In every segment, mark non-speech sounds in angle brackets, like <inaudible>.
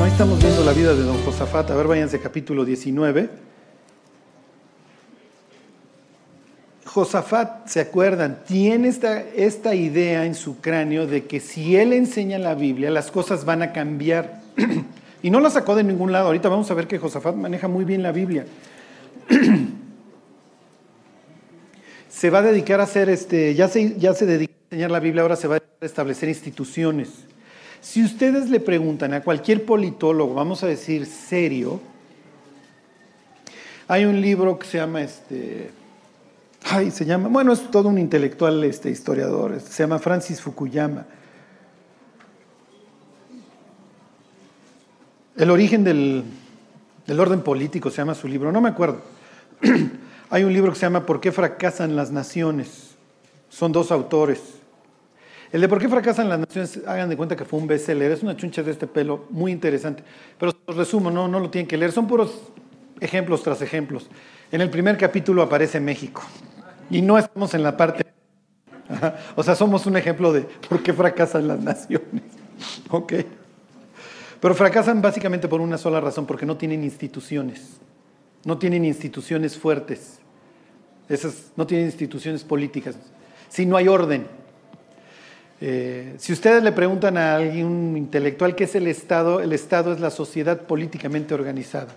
Bueno, ahí estamos viendo la vida de don Josafat. A ver, váyanse capítulo 19. Josafat, ¿se acuerdan? Tiene esta, esta idea en su cráneo de que si él enseña la Biblia, las cosas van a cambiar. <clears throat> y no la sacó de ningún lado. Ahorita vamos a ver que Josafat maneja muy bien la Biblia. <clears throat> se va a dedicar a hacer, este, ya se, ya se dedica a enseñar la Biblia, ahora se va a establecer instituciones. Si ustedes le preguntan a cualquier politólogo, vamos a decir serio, hay un libro que se llama este, ay, se llama, bueno, es todo un intelectual este, historiador, este, se llama Francis Fukuyama. El origen del, del orden político se llama su libro, no me acuerdo. <clears throat> Hay un libro que se llama ¿Por qué fracasan las naciones? Son dos autores. El de ¿Por qué fracasan las naciones? Hagan de cuenta que fue un bestseller. Es una chuncha de este pelo muy interesante. Pero os resumo, no, no lo tienen que leer. Son puros ejemplos tras ejemplos. En el primer capítulo aparece México. Y no estamos en la parte... O sea, somos un ejemplo de por qué fracasan las naciones. <laughs> ¿Ok? Pero fracasan básicamente por una sola razón, porque no tienen instituciones. No tienen instituciones fuertes. Esas, no tienen instituciones políticas. Si no hay orden. Eh, si ustedes le preguntan a algún intelectual qué es el Estado, el Estado es la sociedad políticamente organizada.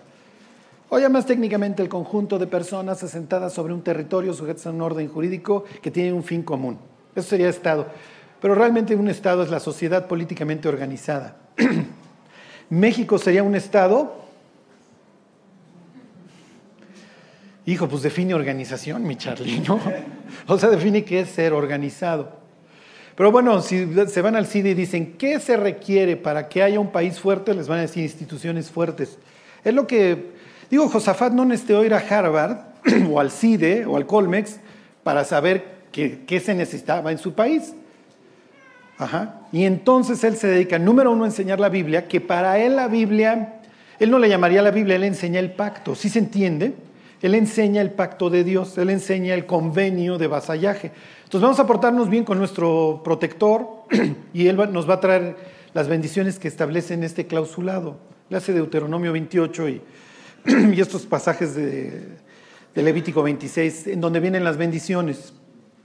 O ya más técnicamente el conjunto de personas asentadas sobre un territorio sujetas a un orden jurídico que tiene un fin común. Eso sería Estado. Pero realmente un Estado es la sociedad políticamente organizada. <clears throat> México sería un Estado Hijo, pues define organización, mi Charlie, ¿no? <laughs> O sea, define qué es ser organizado. Pero bueno, si se van al CIDE y dicen, ¿qué se requiere para que haya un país fuerte? Les van a decir instituciones fuertes. Es lo que, digo, Josafat no necesitó ir a Harvard <clears throat> o al CIDE o al Colmex para saber qué, se necesitaba en su país. Ajá. Y entonces él se dedica, número uno, a enseñar la Biblia, que para él la Biblia, él no le llamaría la Biblia, él enseña el pacto. ¿Sí se entiende? Él enseña el pacto de Dios, Él enseña el convenio de vasallaje. Entonces vamos a portarnos bien con nuestro protector <clears throat> y Él nos va a traer las bendiciones que establecen este clausulado. Le hace Deuteronomio 28 <clears throat> y, estos pasajes de, Levítico 26, en donde vienen las bendiciones.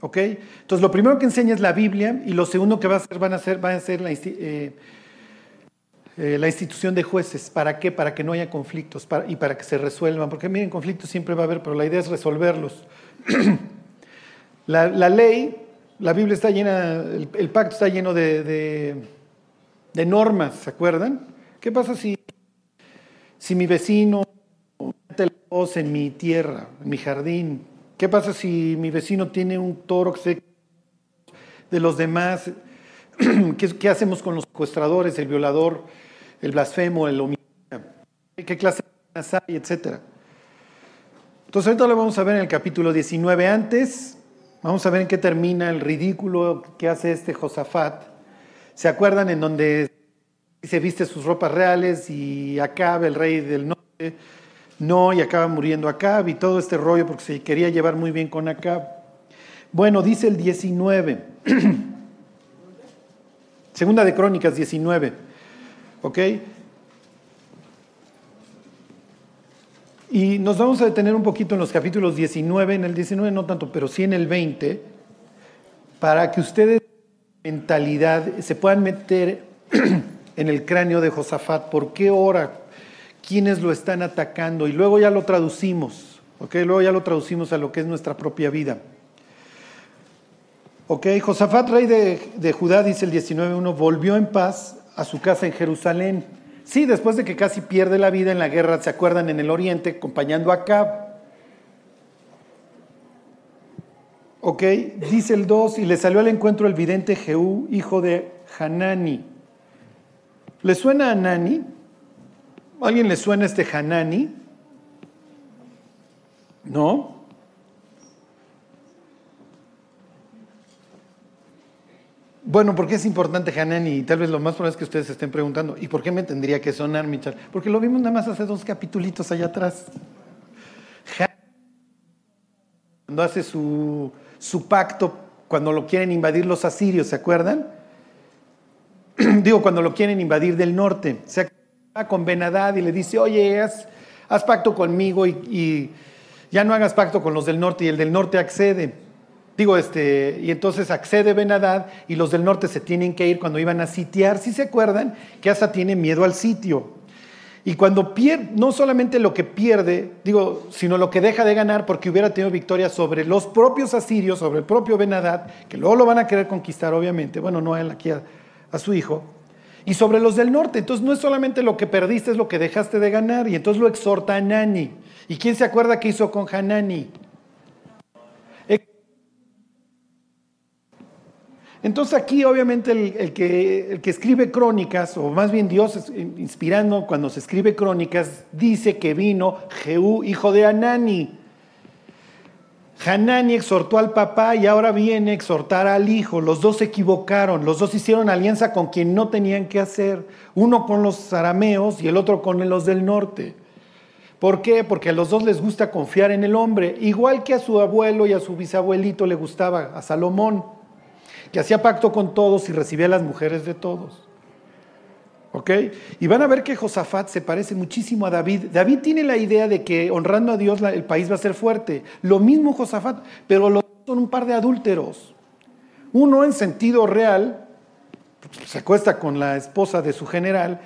¿Ok? Entonces lo primero que enseña es la Biblia y lo segundo que va a hacer, van a hacer, van a ser la, eh, eh, la institución de jueces. ¿Para qué? Para que no haya conflictos y para que se resuelvan. Porque miren, conflictos siempre va a haber, pero la idea es resolverlos. <clears throat> la, ley, la Biblia está llena, el, pacto está lleno de, de, normas, ¿se acuerdan? ¿Qué pasa si, si mi vecino mete la voz en mi tierra, en mi jardín? ¿Qué pasa si mi vecino tiene un toro que se de los demás? <clears throat> ¿Qué, ¿Qué, hacemos con los secuestradores, el violador? el blasfemo, el homicida, qué clase de hay, etcétera. Entonces ahorita lo vamos a ver en el capítulo 19 antes, vamos a ver en qué termina el ridículo que hace este Josafat. ¿Se acuerdan en donde se viste sus ropas reales y Acab, el rey del norte, no, y acaba muriendo Acab y todo este rollo porque se quería llevar muy bien con Acab? Bueno, dice el 19, <clears throat> segunda de Crónicas 19. ¿Ok? Y nos vamos a detener un poquito en los capítulos 19, en el 19 no tanto, pero sí en el 20, para que ustedes mentalidad se puedan meter <clears throat> en el cráneo de Josafat, por qué hora, quiénes lo están atacando, y luego ya lo traducimos, ¿ok? Luego ya lo traducimos a lo que es nuestra propia vida. Ok, Josafat, rey de, de Judá, dice el 19.1, volvió en paz a su casa en Jerusalén. Sí, después de que casi pierde la vida en la guerra, ¿se acuerdan? En el oriente, acompañando a Cab. Ok, dice el 2, y le salió al encuentro el vidente Jehú, hijo de Hanani. ¿Le suena a Hanani? ¿Alguien le suena este Hanani? ¿No? Bueno, ¿por qué es importante Hanani? Y tal vez lo más probable es que ustedes se estén preguntando, ¿y por qué me tendría que sonar, Michal? Porque lo vimos nada más hace dos capitulitos allá atrás. Cuando hace su, su pacto, cuando lo quieren invadir los asirios, ¿se acuerdan? <clears throat> Digo, cuando lo quieren invadir del norte. con Benadad y le dice, oye, haz, pacto conmigo y, ya no hagas pacto con los del norte y el del norte accede. Digo, este, y entonces accede Benadad y los del norte se tienen que ir cuando iban a sitiar. Si se acuerdan que hasta tiene miedo al sitio. Y cuando pierde, no solamente lo que pierde, digo, sino lo que deja de ganar porque hubiera tenido victoria sobre los propios asirios, sobre el propio Benadad, que luego lo van a querer conquistar, obviamente. Bueno, no a él, aquí a, a su hijo. Y sobre los del norte. Entonces no es solamente lo que perdiste, es lo que dejaste de ganar. Y entonces lo exhorta a Nani. ¿Y quién se acuerda qué hizo con Hanani? Entonces aquí obviamente el, que, que, escribe crónicas, o más bien Dios inspirando cuando se escribe crónicas, dice que vino Jehú, hijo de Anani. Hanani exhortó al papá y ahora viene a exhortar al hijo. Los dos se equivocaron, los dos hicieron alianza con quien no tenían que hacer, uno con los arameos y el otro con los del norte. ¿Por qué? Porque a los dos les gusta confiar en el hombre, igual que a su abuelo y a su bisabuelito le gustaba, a Salomón que hacía pacto con todos y recibía a las mujeres de todos. ¿Ok? Y van a ver que Josafat se parece muchísimo a David. David tiene la idea de que honrando a Dios el país va a ser fuerte. Lo mismo Josafat, pero lo son un par de adúlteros. Uno en sentido real, se acuesta con la esposa de su general,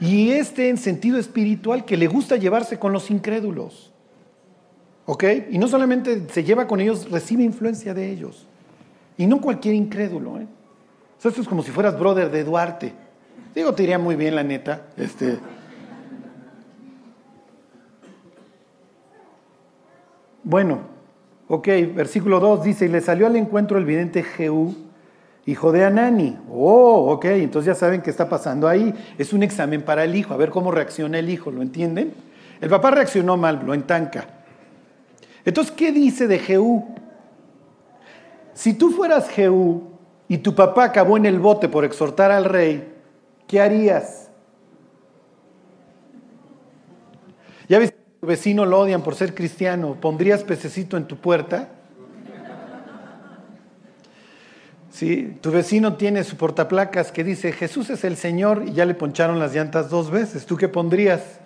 y este en sentido espiritual, que le gusta llevarse con los incrédulos. ¿Ok? Y no solamente se lleva con ellos, recibe influencia de ellos. Y no cualquier incrédulo. ¿eh? esto es como si fueras brother de Duarte. Digo, te iría muy bien, la neta. Este. Bueno, ok, versículo 2 dice, y le salió al encuentro el vidente Jehú, hijo de Anani. Oh, ok, entonces ya saben qué está pasando ahí. Es un examen para el hijo, a ver cómo reacciona el hijo, ¿lo entienden? El papá reaccionó mal, lo entanca. Entonces, ¿qué dice de Jehú? Si tú fueras Jehú y tu papá acabó en el bote por exhortar al rey, ¿qué harías? Ya ves, tu vecino lo odian por ser cristiano, ¿pondrías pececito en tu puerta? Sí, tu vecino tiene su portaplacas que dice Jesús es el Señor y ya le poncharon las llantas dos veces. ¿Tú qué pondrías?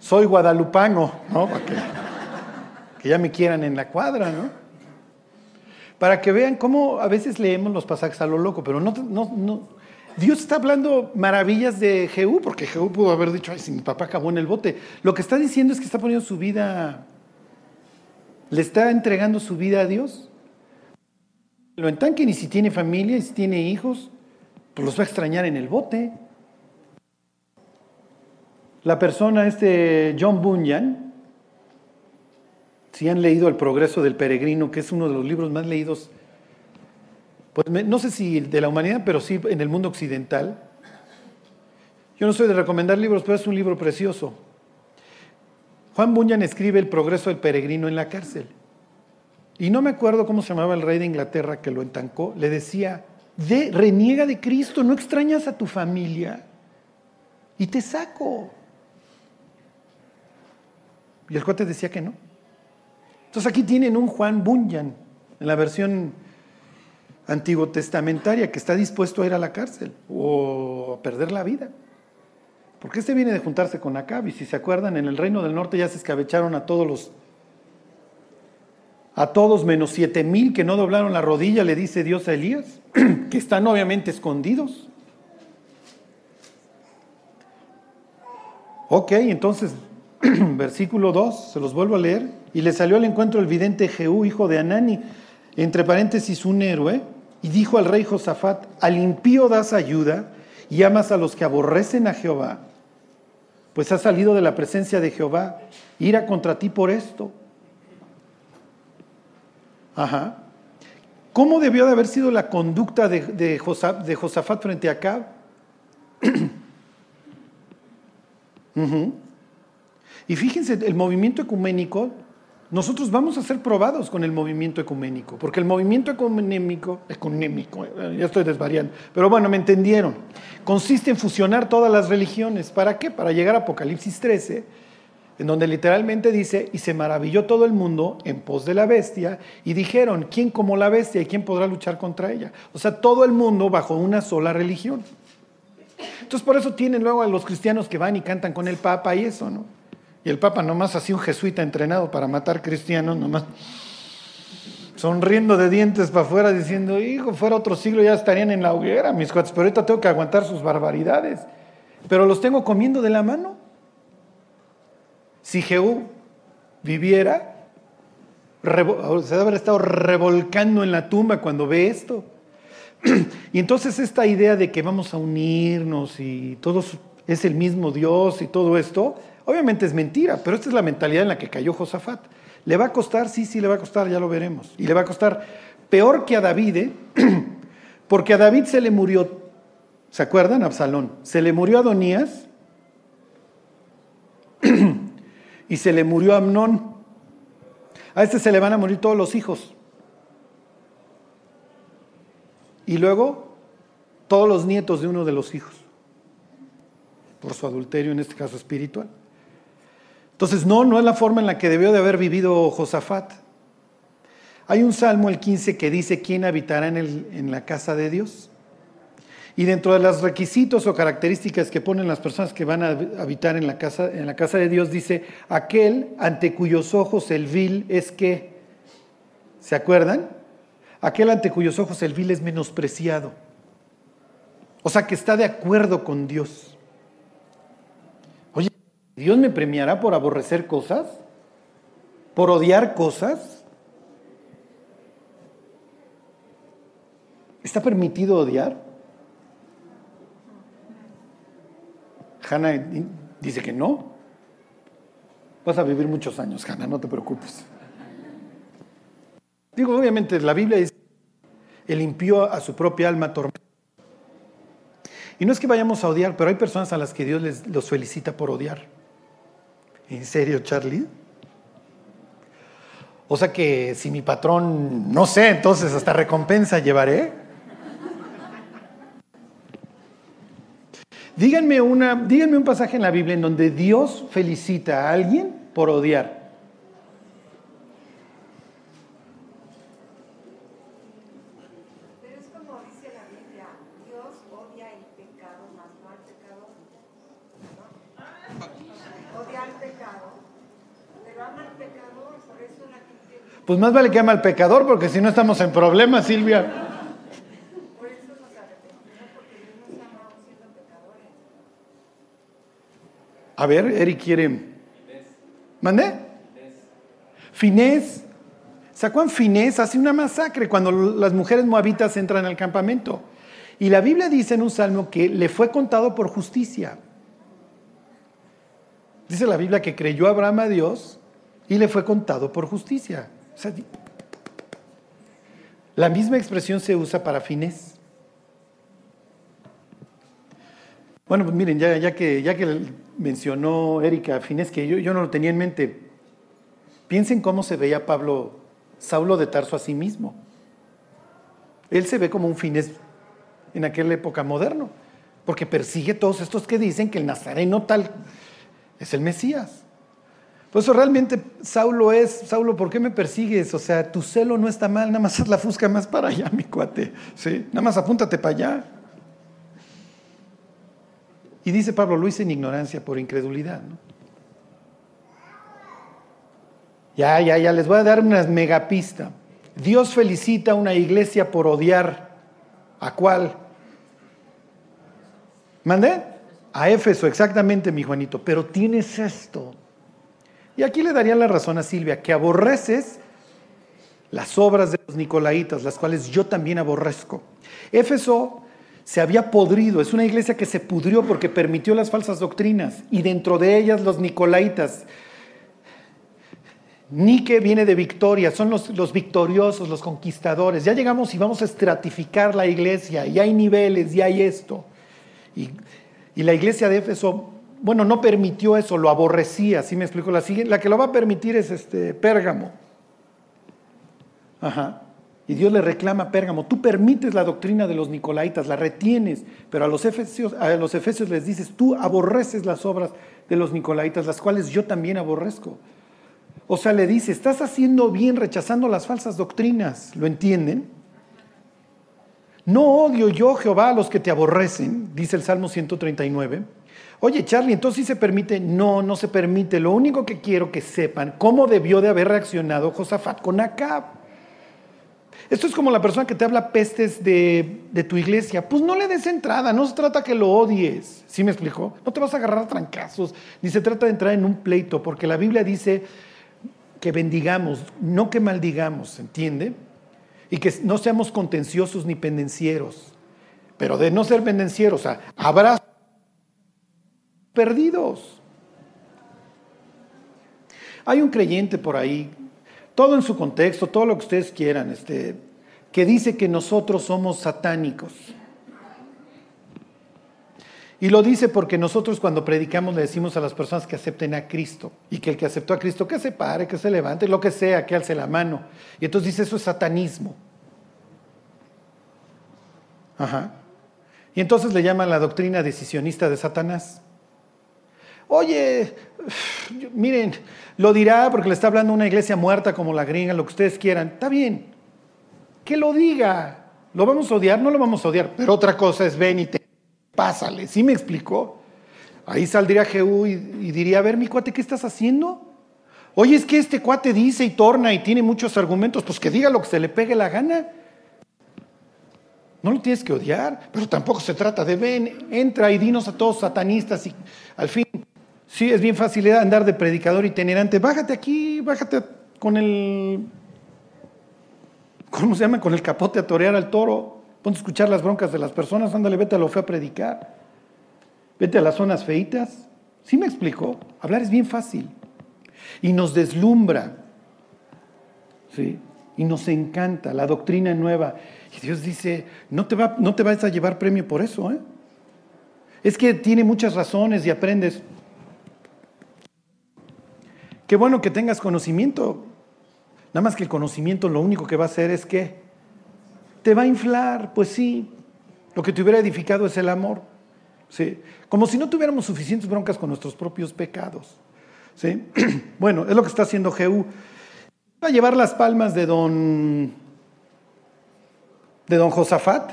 Soy guadalupano, ¿no? que ya me quieran en la cuadra, ¿no? Para que vean cómo a veces leemos los pasajes a lo loco, pero no, no, Dios está hablando maravillas de Jehú, porque Jehú pudo haber dicho, ay, si mi papá acabó en el bote. Lo que está diciendo es que está poniendo su vida, le está entregando su vida a Dios. Lo entanquen y si tiene familia y si tiene hijos, pues los va a extrañar en el bote. La persona, este John Bunyan, si han leído El progreso del peregrino, que es uno de los libros más leídos, pues no sé si de la humanidad, pero sí en el mundo occidental. Yo no soy de recomendar libros, pero es un libro precioso. Juan Bunyan escribe El progreso del peregrino en la cárcel. Y no me acuerdo cómo se llamaba el rey de Inglaterra que lo entancó. Le decía, de, reniega de Cristo, no extrañas a tu familia. Y te saco. Y el cuate decía que no. Entonces aquí tienen un Juan Bunyan, en la versión antiguo testamentaria, que está dispuesto a ir a la cárcel o a perder la vida. Porque este viene de juntarse con Acab, y si se acuerdan, en el reino del norte ya se escabecharon a todos los, a todos menos siete mil que no doblaron la rodilla, le dice Dios a Elías, <clears throat> que están obviamente escondidos. Ok, entonces, <clears throat> versículo 2, se los vuelvo a leer. Y le salió al encuentro el vidente Jehú, hijo de Anani, entre paréntesis un héroe, y dijo al rey Josafat, al impío das ayuda y amas a los que aborrecen a Jehová, pues ha salido de la presencia de Jehová, ira contra ti por esto. Ajá. ¿Cómo debió de haber sido la conducta de, Josafat frente a Acab? <clears throat> Y fíjense, el movimiento ecuménico nosotros vamos a ser probados con el movimiento ecuménico, porque el movimiento ecuménico, ecuménico, eh, ya estoy desvariando, pero bueno, me entendieron, consiste en fusionar todas las religiones. ¿Para qué? Para llegar a Apocalipsis 13, en donde literalmente dice, y se maravilló todo el mundo en pos de la bestia, y dijeron, ¿quién como la bestia y quién podrá luchar contra ella? O sea, todo el mundo bajo una sola religión. Entonces por eso tienen luego a los cristianos que van y cantan con el Papa y eso, ¿no? Y el Papa nomás así un jesuita entrenado para matar cristianos, nomás sonriendo de dientes para afuera diciendo, hijo, fuera otro siglo ya estarían en la hoguera mis cuates, pero ahorita tengo que aguantar sus barbaridades. Pero los tengo comiendo de la mano. Si Jehú viviera, se debe haber estado revolcando en la tumba cuando ve esto. <clears throat> Y entonces esta idea de que vamos a unirnos y todos es el mismo Dios y todo esto, obviamente es mentira, pero esta es la mentalidad en la que cayó Josafat. ¿Le va a costar? Sí, sí, le va a costar, ya lo veremos. Y le va a costar peor que a David, <clears throat> porque a David se le murió, ¿se acuerdan? Absalón. Se le murió a Adonías <clears throat> y se le murió a Amnón. A este se le van a morir todos los hijos. Y luego todos los nietos de uno de los hijos, por su adulterio, en este caso espiritual. Entonces, no, no es la forma en la que debió de haber vivido Josafat. Hay un salmo, el 15, que dice, ¿quién habitará en, en la casa de Dios? Y dentro de los requisitos o características que ponen las personas que van a habitar en la casa, en la casa de Dios, dice, aquel ante cuyos ojos el vil es que, ¿se acuerdan? Aquel ante cuyos ojos el vil es menospreciado. O sea, que está de acuerdo con Dios. ¿Dios me premiará por aborrecer cosas? ¿Por odiar cosas? ¿Está permitido odiar? Hanna dice que no. Vas a vivir muchos años, Hanna, no te preocupes. Digo, obviamente la Biblia dice, el limpió a su propia alma tormenta. Y no es que vayamos a odiar, pero hay personas a las que Dios les, los felicita por odiar. ¿En serio, Charlie? O sea que si mi patrón, no sé, entonces hasta recompensa llevaré. Díganme, una, díganme un pasaje en la Biblia en donde Dios felicita a alguien por odiar. Pero es como dice la Biblia, Dios odia el pecado más no al pecador. ¿no? Odia al pecado, pero ama al pecador, por eso la gente... Pues más vale que ama al pecador porque si no estamos en problemas, Silvia. A ver, Eric quiere. ¿Mandé? Finés. ¿Se acuerdan? Finés hace una masacre cuando las mujeres moabitas entran al campamento. Y la Biblia dice en un salmo que le fue contado por justicia. Dice la Biblia que creyó Abraham a Dios y le fue contado por justicia. La misma expresión se usa para Finés. Bueno, pues miren, ya, que, ya que mencionó Erika Finés, que yo, yo no lo tenía en mente, piensen cómo se veía Pablo, Saulo de Tarso a sí mismo. Él se ve como un Finés en aquella época moderno, porque persigue todos estos que dicen que el nazareno tal es el Mesías. Por eso realmente Saulo es, Saulo, ¿por qué me persigues? O sea, tu celo no está mal, nada más haz la fusca más para allá, <laughs> mi cuate. ¿sí? Nada más apúntate para allá. Y dice Pablo, lo hice en ignorancia por incredulidad. ¿no? Ya, ya, ya, les voy a dar una megapista. Dios felicita a una iglesia por odiar. ¿A cuál? ¿Mandé? A Éfeso, exactamente, mi Juanito. Pero tienes esto. Y aquí le daría la razón a Silvia, que aborreces las obras de los nicolaitas, las cuales yo también aborrezco. Éfeso se había podrido, es una iglesia que se pudrió porque permitió las falsas doctrinas y dentro de ellas los nicolaitas. Nike viene de victoria, son los, los, victoriosos, los conquistadores. Ya llegamos y vamos a estratificar la iglesia, y hay niveles, y hay esto. Y, y la iglesia de Éfeso, bueno, no permitió eso, lo aborrecía, así me explico. La, siguiente, la que lo va a permitir es este Pérgamo. Ajá. Y Dios le reclama a Pérgamo, tú permites la doctrina de los nicolaitas, la retienes, pero a los, efesios, a los efesios les dices, tú aborreces las obras de los nicolaitas, las cuales yo también aborrezco. O sea, le dice, estás haciendo bien rechazando las falsas doctrinas, ¿lo entienden? No odio yo, Jehová, a los que te aborrecen, dice el Salmo 139. Oye, Charlie, entonces sí se permite. No, no se permite. Lo único que quiero que sepan cómo debió de haber reaccionado Josafat con Acab. Esto es como la persona que te habla pestes de, de, tu iglesia. Pues no le des entrada, no se trata que lo odies. ¿Sí me explicó? No te vas a agarrar a trancazos, ni se trata de entrar en un pleito, porque la Biblia dice que bendigamos, no que maldigamos, ¿entiende? Y que no seamos contenciosos ni pendencieros. Pero de no ser pendencieros, o sea, habrá perdidos. Hay un creyente por ahí, todo en su contexto, todo lo que ustedes quieran, este, que dice que nosotros somos satánicos. Y lo dice porque nosotros cuando predicamos le decimos a las personas que acepten a Cristo y que el que aceptó a Cristo que se pare, que se levante, lo que sea, que alce la mano. Y entonces dice eso es satanismo. Ajá. Y entonces le llaman la doctrina decisionista de Satanás. Oye, miren, lo dirá porque le está hablando una iglesia muerta como la gringa, lo que ustedes quieran. Está bien, que lo diga. ¿Lo vamos a odiar? No lo vamos a odiar. Pero otra cosa es ven y te pásale. ¿Sí me explicó? Ahí saldría Jehú y, y, diría, a ver, mi cuate, ¿qué estás haciendo? Oye, es que este cuate dice y torna y tiene muchos argumentos, pues que diga lo que se le pegue la gana. No lo tienes que odiar, pero tampoco se trata de ven, entra y dinos a todos satanistas y al fin, sí, es bien fácil andar de predicador itinerante, bájate aquí, bájate con el, ¿cómo se llama? Con el capote a torear al toro, ponte a escuchar las broncas de las personas, ándale, vete a lo feo a predicar, vete a las zonas feitas. ¿Sí me explicó? Hablar es bien fácil y nos deslumbra, ¿sí? Y nos encanta la doctrina nueva. Y Dios dice, no te, va, no te vas a llevar premio por eso. ¿eh? Es que tiene muchas razones y aprendes. Qué bueno que tengas conocimiento. Nada más que el conocimiento lo único que va a hacer es que te va a inflar. Pues sí, lo que te hubiera edificado es el amor. ¿sí? Como si no tuviéramos suficientes broncas con nuestros propios pecados. ¿sí? <clears throat> Bueno, es lo que está haciendo Jehú. Va a llevar las palmas de don de don Josafat?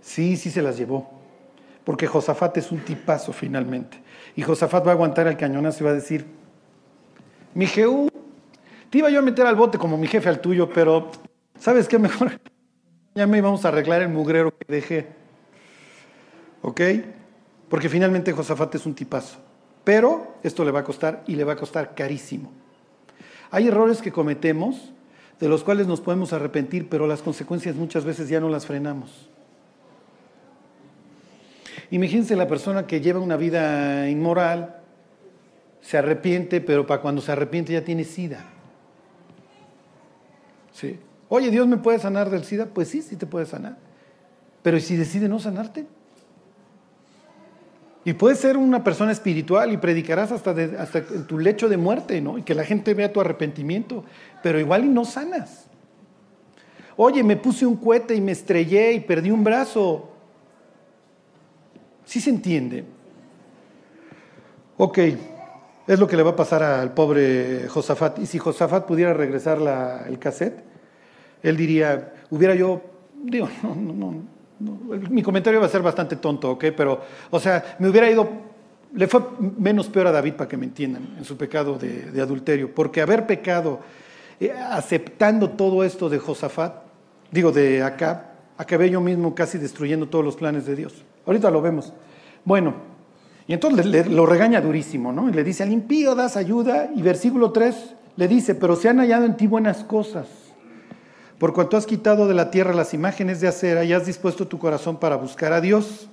Sí, sí se las llevó. Porque Josafat es un tipazo finalmente. Y Josafat va a aguantar el cañonazo y va a decir, mi Jehú, te iba yo a meter al bote como mi jefe al tuyo, pero ¿sabes qué mejor? <laughs> Ya me íbamos a arreglar el mugrero que dejé. ¿Ok? Porque finalmente Josafat es un tipazo. Pero esto le va a costar y le va a costar carísimo. Hay errores que cometemos de los cuales nos podemos arrepentir, pero las consecuencias muchas veces ya no las frenamos. Imagínense la persona que lleva una vida inmoral, se arrepiente, pero para cuando se arrepiente ya tiene sida. ¿Sí? Oye, ¿Dios me puede sanar del SIDA? Pues sí, sí te puede sanar. Pero ¿y si decide no sanarte? Y puedes ser una persona espiritual y predicarás hasta, hasta en tu lecho de muerte, ¿no? Y que la gente vea tu arrepentimiento, pero igual y no sanas. Oye, me puse un cohete y me estrellé y perdí un brazo. ¿Sí se entiende? Ok, es lo que le va a pasar al pobre Josafat. Y si Josafat pudiera regresar el cassette, él diría, hubiera yo, digo, <laughs> no, no, no mi comentario va a ser bastante tonto, ¿ok? Pero, o sea, me hubiera ido, le fue menos peor a David para que me entiendan en su pecado de, adulterio, porque haber pecado eh, aceptando todo esto de Josafat, digo, de acá, acabé yo mismo casi destruyendo todos los planes de Dios. Ahorita lo vemos. Bueno, y entonces lo regaña durísimo, ¿no? Y le dice, al impío das ayuda, y versículo 3 le dice, pero se han hallado en ti buenas cosas por cuanto has quitado de la tierra las imágenes de acera y has dispuesto tu corazón para buscar a Dios.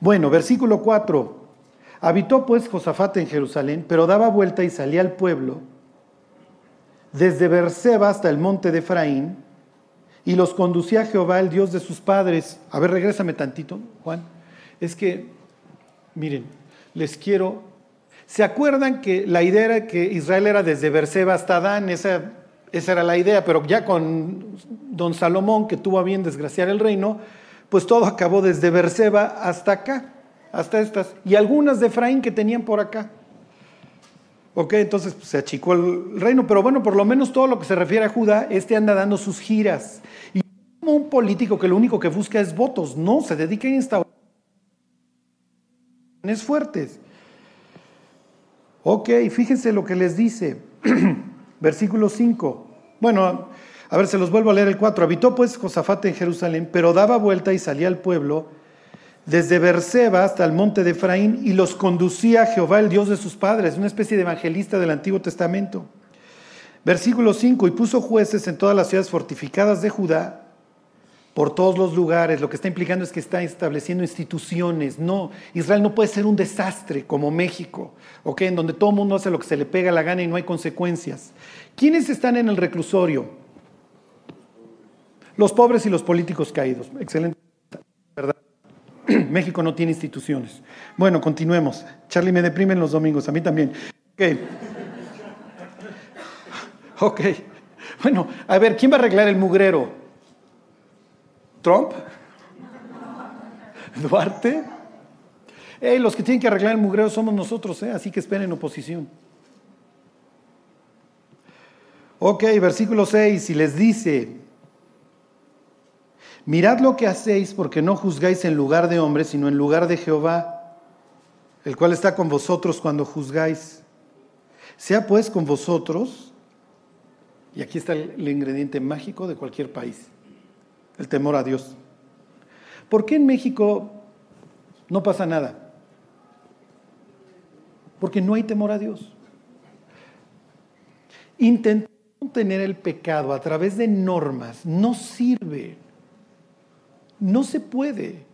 Bueno, versículo 4. Habitó pues Josafat en Jerusalén, pero daba vuelta y salía al pueblo, desde Berseba hasta el monte de Efraín, y los conducía a Jehová, el Dios de sus padres. A ver, regrésame tantito, Juan. Es que, miren, les quiero. ¿Se acuerdan que la idea era que Israel era desde Berseba hasta Dan? Esa esa era la idea, pero ya con don Salomón, que tuvo a bien desgraciar el reino, pues todo acabó desde Berseba hasta acá, hasta estas, y algunas de Efraín que tenían por acá. Ok, entonces pues, se achicó el reino, pero bueno, por lo menos todo lo que se refiere a Judá, este anda dando sus giras. Y un político que lo único que busca es votos, no, se dedica a instaurar fuertes. Ok, fíjense lo que les dice. <clears throat> Versículo 5. Bueno, a ver, se los vuelvo a leer el 4. Habitó pues Josafat en Jerusalén, pero daba vuelta y salía al pueblo desde Berseba hasta el monte de Efraín y los conducía a Jehová, el Dios de sus padres, una especie de evangelista del Antiguo Testamento. Versículo 5, y puso jueces en todas las ciudades fortificadas de Judá, por todos los lugares. Lo que está implicando es que está estableciendo instituciones. No, Israel no puede ser un desastre como México, ¿ok? En donde todo el mundo hace lo que se le pega la gana y no hay consecuencias. ¿Quiénes están en el reclusorio? Los pobres y los políticos caídos. Excelente. ¿Verdad? <clears throat> México no tiene instituciones. Bueno, continuemos. Charlie me deprimen los domingos, a mí también. Ok. Ok. Bueno, a ver, ¿quién va a arreglar el mugrero? ¿Trump? <laughs> ¿Duarte? los que tienen que arreglar el mugrero somos nosotros, ¿eh? así que esperen oposición. Ok, versículo 6, y les dice, Mirad lo que hacéis, porque no juzgáis en lugar de hombres, sino en lugar de Jehová, el cual está con vosotros cuando juzgáis. Sea pues con vosotros, y aquí está el, ingrediente mágico de cualquier país, el temor a Dios. ¿Por qué en México no pasa nada? Porque no hay temor a Dios. Intentar tener el pecado a través de normas no sirve. No se puede.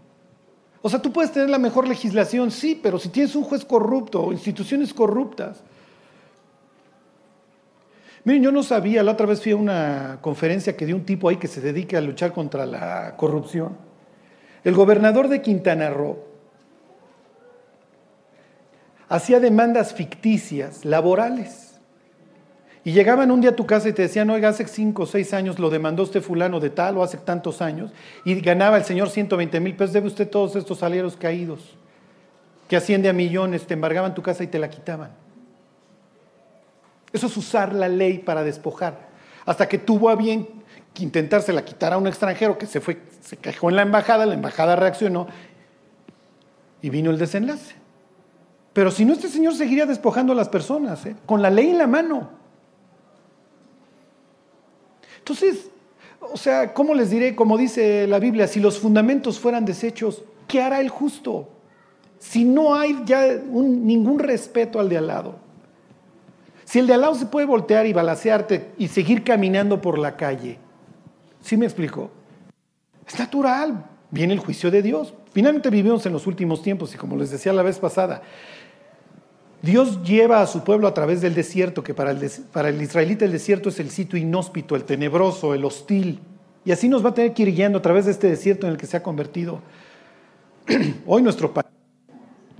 O sea, tú puedes tener la mejor legislación, sí, pero si tienes un juez corrupto o instituciones corruptas. Miren, yo no sabía, la otra vez fui a una conferencia que dio un tipo ahí que se dedica a luchar contra la corrupción. El gobernador de Quintana Roo hacía demandas ficticias, laborales. Y llegaban un día a tu casa y te decían, oiga, hace cinco o seis años lo demandó usted fulano de tal o hace tantos años, y ganaba el señor 120 mil pesos, debe usted todos estos salarios caídos, que asciende a millones, te embargaban tu casa y te la quitaban. Eso es usar la ley para despojar. Hasta que tuvo a bien intentarse la quitar a un extranjero que se fue, se quejó en la embajada, la embajada reaccionó y vino el desenlace. Pero si no, este señor seguiría despojando a las personas, ¿eh? con la ley en la mano. Entonces, o sea, ¿cómo les diré? Como dice la Biblia, si los fundamentos fueran deshechos, ¿qué hará el justo? Si no hay ya ningún respeto al de al lado. Si el de al lado se puede voltear y balasearte y seguir caminando por la calle, ¿sí me explico? Es natural, viene el juicio de Dios. Finalmente vivimos en los últimos tiempos y como les decía la vez pasada, Dios lleva a su pueblo a través del desierto, que para el, para el, israelita el desierto es el sitio inhóspito, el tenebroso, el hostil. Y así nos va a tener que ir guiando a través de este desierto en el que se ha convertido <clears throat> hoy nuestro país.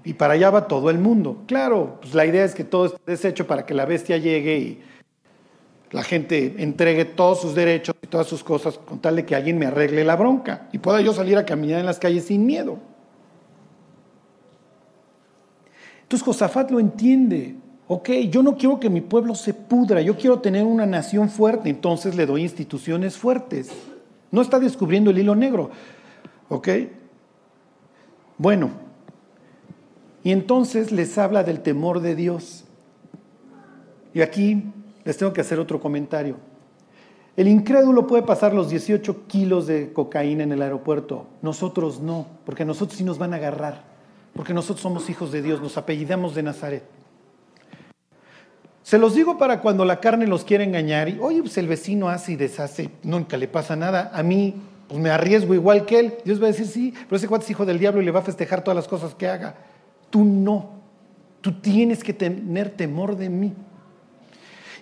Y para allá va todo el mundo. Claro, pues la idea es que todo esté deshecho para que la bestia llegue y la gente entregue todos sus derechos y todas sus cosas con tal de que alguien me arregle la bronca y pueda yo salir a caminar en las calles sin miedo. Entonces Josafat lo entiende. Ok, yo no quiero que mi pueblo se pudra, yo quiero tener una nación fuerte, entonces le doy instituciones fuertes. No está descubriendo el hilo negro. ¿Ok? Bueno, y entonces les habla del temor de Dios. Y aquí les tengo que hacer otro comentario. El incrédulo puede pasar los 18 kilos de cocaína en el aeropuerto, nosotros no, porque nosotros sí nos van a agarrar porque nosotros somos hijos de Dios, nos apellidamos de Nazaret. Se los digo para cuando la carne los quiere engañar y, oye, pues el vecino hace y deshace, nunca le pasa nada. A mí, pues me arriesgo igual que él. Dios va a decir, sí, pero ese cuate es hijo del diablo y le va a festejar todas las cosas que haga. Tú no. Tú tienes que tener temor de mí.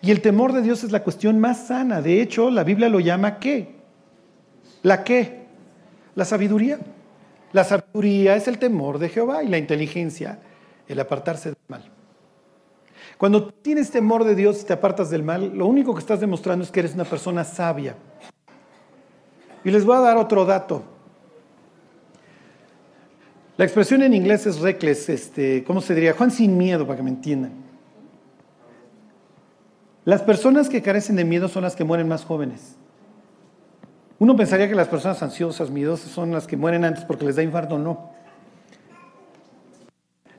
Y el temor de Dios es la cuestión más sana. De hecho, la Biblia lo llama ¿qué? ¿La qué? La sabiduría. La sabiduría es el temor de Jehová y la inteligencia el apartarse del mal. Cuando tienes temor de Dios y te apartas del mal, lo único que estás demostrando es que eres una persona sabia. Y les voy a dar otro dato. La expresión en inglés es reckless, este, ¿cómo se diría? Juan sin miedo, para que me entiendan. Las personas que carecen de miedo son las que mueren más jóvenes. Uno pensaría que las personas ansiosas, miedosas, son las que mueren antes porque les da infarto, no.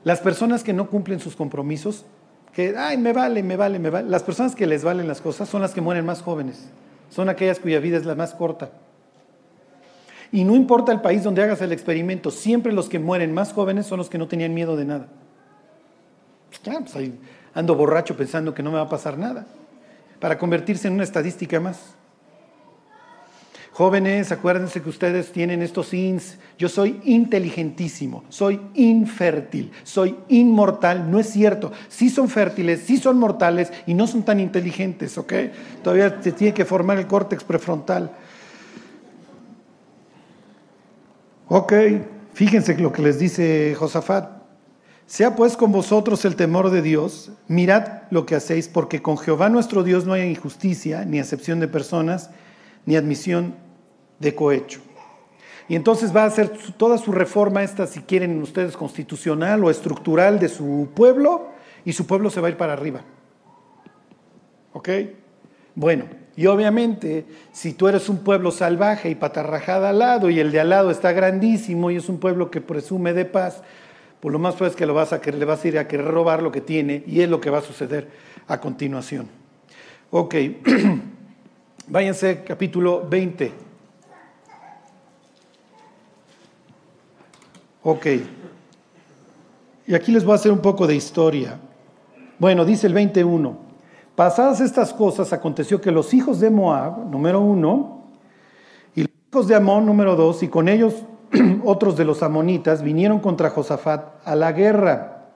Las personas que no cumplen sus compromisos, que, ay, me vale, me vale, me vale. Las personas que les valen las cosas son las que mueren más jóvenes. Son aquellas cuya vida es la más corta. Y no importa el país donde hagas el experimento, siempre los que mueren más jóvenes son los que no tenían miedo de nada. Pues pues ahí ando borracho pensando que no me va a pasar nada, para convertirse en una estadística más. Jóvenes, acuérdense que ustedes tienen estos ins. Yo soy inteligentísimo, soy infértil, soy inmortal. No es cierto. Sí son fértiles, sí son mortales y no son tan inteligentes, ¿ok? Todavía se tiene que formar el córtex prefrontal. Ok, fíjense lo que les dice Josafat. Sea pues con vosotros el temor de Dios, mirad lo que hacéis, porque con Jehová nuestro Dios no hay injusticia, ni acepción de personas, ni admisión de cohecho. Y entonces va a hacer toda su reforma, esta, si quieren ustedes, constitucional o estructural de su pueblo, y su pueblo se va a ir para arriba. ¿Ok? Bueno, y obviamente, si tú eres un pueblo salvaje y patarrajada al lado, y el de al lado está grandísimo y es un pueblo que presume de paz, pues lo más probable es que lo vas a querer, le vas a ir a querer robar lo que tiene, y es lo que va a suceder a continuación. Ok, <clears throat> váyanse capítulo 20. Ok. Y aquí les voy a hacer un poco de historia. Bueno, dice el 21. Pasadas estas cosas, aconteció que los hijos de Moab, número uno, y los hijos de Amón, número dos, y con ellos <clears throat> otros de los amonitas, vinieron contra Josafat a la guerra.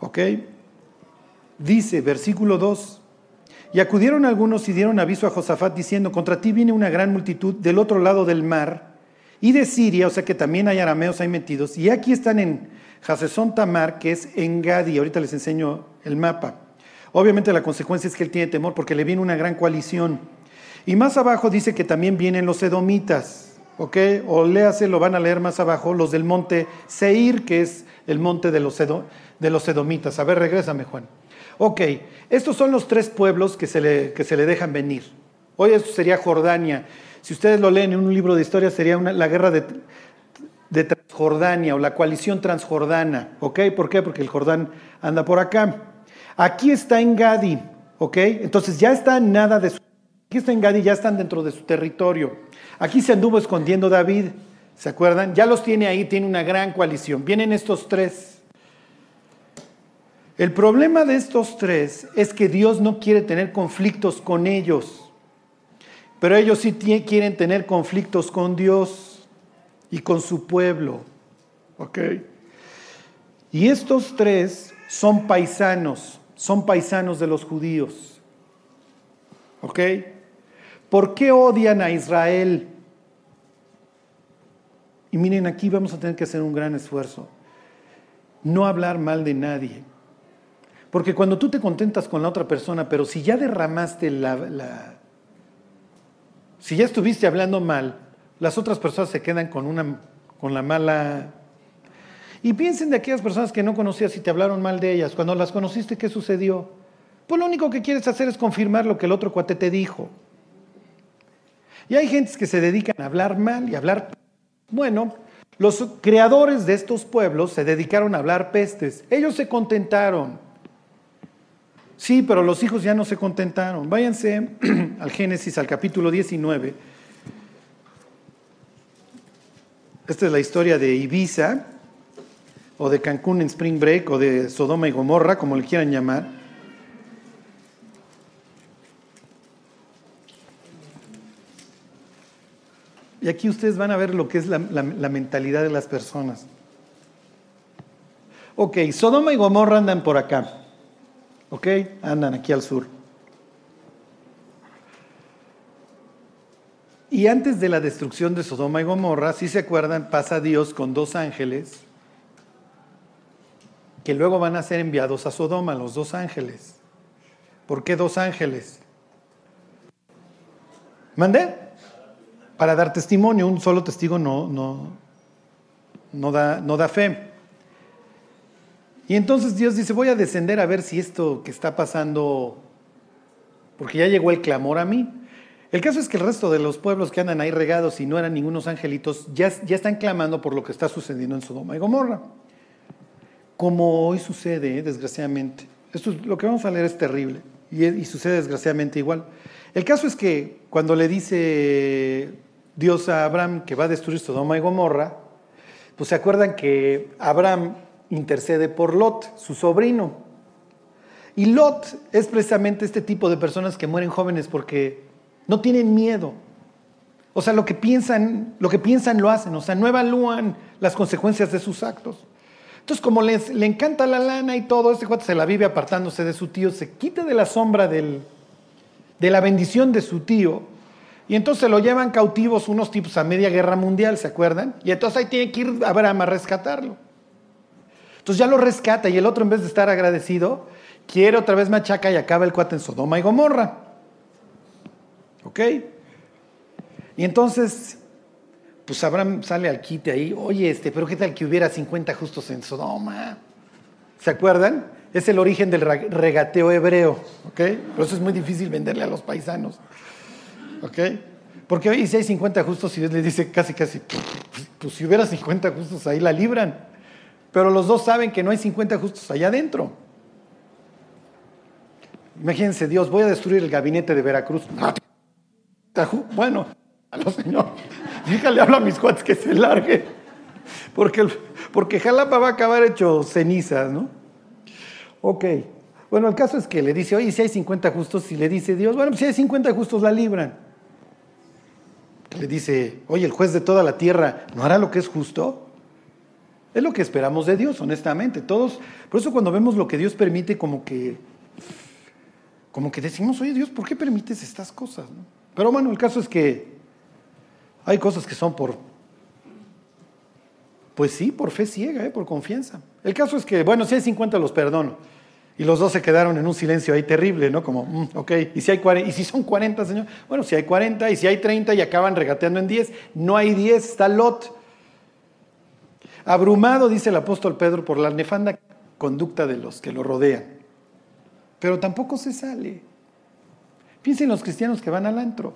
¿Ok? Dice, versículo 2, y acudieron algunos y dieron aviso a Josafat diciendo, contra ti viene una gran multitud del otro lado del mar y de Siria, o sea que también hay arameos ahí metidos, y aquí están en Hasesón Tamar, que es en Gadi, ahorita les enseño el mapa. Obviamente la consecuencia es que él tiene temor porque le viene una gran coalición. Y más abajo dice que también vienen los edomitas, ¿ok? O léase, lo van a leer más abajo, los del monte Seir, que es el monte de los, de los edomitas. A ver, regrésame, Juan. Ok, estos son los tres pueblos que se le, que se le dejan venir. Hoy esto sería Jordania. Si ustedes lo leen en un libro de historia, sería la guerra de, Transjordania o la coalición transjordana. ¿Ok? ¿Por qué? Porque el Jordán anda por acá. Aquí está en Gadi. ¿Ok? Entonces ya está nada de su. Aquí está en Gadi, ya están dentro de su territorio. Aquí se anduvo escondiendo David. ¿Se acuerdan? Ya los tiene ahí, tiene una gran coalición. Vienen estos tres. El problema de estos tres es que Dios no quiere tener conflictos con ellos. Pero ellos sí quieren tener conflictos con Dios y con su pueblo. ¿Ok? Y estos tres son paisanos, son paisanos de los judíos. ¿Ok? ¿Por qué odian a Israel? Y miren, aquí vamos a tener que hacer un gran esfuerzo. No hablar mal de nadie. Porque cuando tú te contentas con la otra persona, pero si ya derramaste la, si ya estuviste hablando mal, las otras personas se quedan con, una, con la mala... Y piensen de aquellas personas que no conocías y te hablaron mal de ellas. Cuando las conociste, ¿qué sucedió? Pues lo único que quieres hacer es confirmar lo que el otro cuate te dijo. Y hay gentes que se dedican a hablar mal y a hablar... Bueno, los creadores de estos pueblos se dedicaron a hablar pestes. Ellos se contentaron. Sí, pero los hijos ya no se contentaron. Váyanse <clears throat> al Génesis, al capítulo 19. Esta es la historia de Ibiza, o de Cancún en Spring Break, o de Sodoma y Gomorra, como le quieran llamar. Y aquí ustedes van a ver lo que es la, mentalidad de las personas. Ok, Sodoma y Gomorra andan por acá. ¿Ok? Andan aquí al sur. Y antes de la destrucción de Sodoma y Gomorra, si se acuerdan, pasa Dios con dos ángeles que luego van a ser enviados a Sodoma, los dos ángeles. ¿Por qué dos ángeles? ¿Mandé? Para dar testimonio, un solo testigo no, no, no, da, no da fe. Y entonces Dios dice, voy a descender a ver si esto que está pasando porque ya llegó el clamor a mí. El caso es que el resto de los pueblos que andan ahí regados y no eran ningunos angelitos, ya, ya están clamando por lo que está sucediendo en Sodoma y Gomorra. Como hoy sucede, ¿eh? desgraciadamente. Esto lo que vamos a leer es terrible y, y sucede desgraciadamente igual. El caso es que cuando le dice Dios a Abraham que va a destruir Sodoma y Gomorra, pues se acuerdan que Abraham intercede por Lot, su sobrino. Y Lot es precisamente este tipo de personas que mueren jóvenes porque no tienen miedo. O sea, lo que piensan, lo que piensan lo hacen, o sea, no evalúan las consecuencias de sus actos. Entonces, como les, le encanta la lana y todo, este cuate se la vive apartándose de su tío, se quita de la sombra del, de la bendición de su tío, y entonces lo llevan cautivos unos tipos a media guerra mundial, ¿se acuerdan? Y entonces ahí tiene que ir Abraham a rescatarlo. Entonces ya lo rescata y el otro en vez de estar agradecido, quiere otra vez machaca y acaba el cuate en Sodoma y Gomorra. ¿Ok? Y entonces, pues Abraham sale al quite ahí, oye, este, pero ¿qué tal que hubiera 50 justos en Sodoma? ¿Se acuerdan? Es el origen del regateo hebreo, ¿ok? Por eso es muy difícil venderle a los paisanos, ¿ok? Porque hoy si hay 50 justos y Dios le dice casi, casi, pues si hubiera 50 justos ahí la libran. Pero los dos saben que no hay 50 justos allá adentro. Imagínense, Dios, voy a destruir el gabinete de Veracruz. Bueno, a los señor, dígale, habla a mis cuates que se largue. Porque, porque Jalapa va a acabar hecho cenizas, ¿no? Ok. Bueno, el caso es que le dice, oye, si hay 50 justos, y le dice Dios, bueno, si hay 50 justos, la libran. Le dice, oye, el juez de toda la tierra, ¿no hará lo que es justo? Es lo que esperamos de Dios, honestamente. Todos, por eso cuando vemos lo que Dios permite, como que, como que decimos, oye Dios, ¿por qué permites estas cosas? Pero bueno, el caso es que hay cosas que son por, pues sí, por fe ciega, ¿eh? por confianza. El caso es que, bueno, si hay 50 los perdono. Y los dos se quedaron en un silencio ahí terrible, ¿no? Como, mm, ok, ¿y si, hay ¿y si son 40, Señor? Bueno, si hay 40, y si hay 30 y acaban regateando en 10, no hay 10, está Lot. Abrumado, dice el apóstol Pedro, por la nefanda conducta de los que lo rodean. Pero tampoco se sale. Piensen los cristianos que van al antro.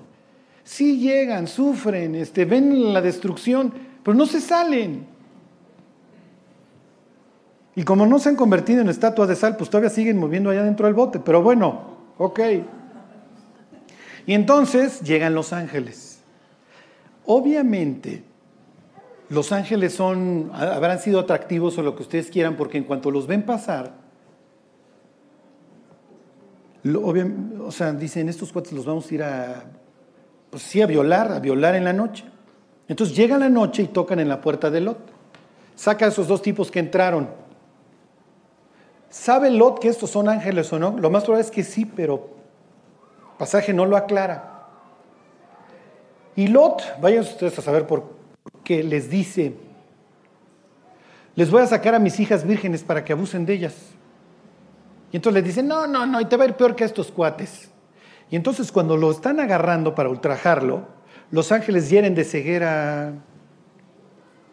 Sí llegan, sufren, este, ven la destrucción, pero no se salen. Y como no se han convertido en estatuas de sal, pues todavía siguen moviendo allá dentro del bote. Pero bueno, ok. Y entonces llegan los ángeles. Obviamente, los ángeles son, habrán sido atractivos o lo que ustedes quieran, porque en cuanto los ven pasar, o sea, dicen, estos cuates los vamos a ir a, pues sí, a violar, a violar en la noche. Entonces llega la noche y tocan en la puerta de Lot. Saca a esos dos tipos que entraron. ¿Sabe Lot que estos son ángeles o no? Lo más probable es que sí, pero pasaje no lo aclara. Y Lot, vayan ustedes a saber por qué les dice, les voy a sacar a mis hijas vírgenes para que abusen de ellas. Y entonces le dicen, no, no, no, y te va a ir peor que estos cuates. Y entonces cuando lo están agarrando para ultrajarlo, los ángeles hieren de ceguera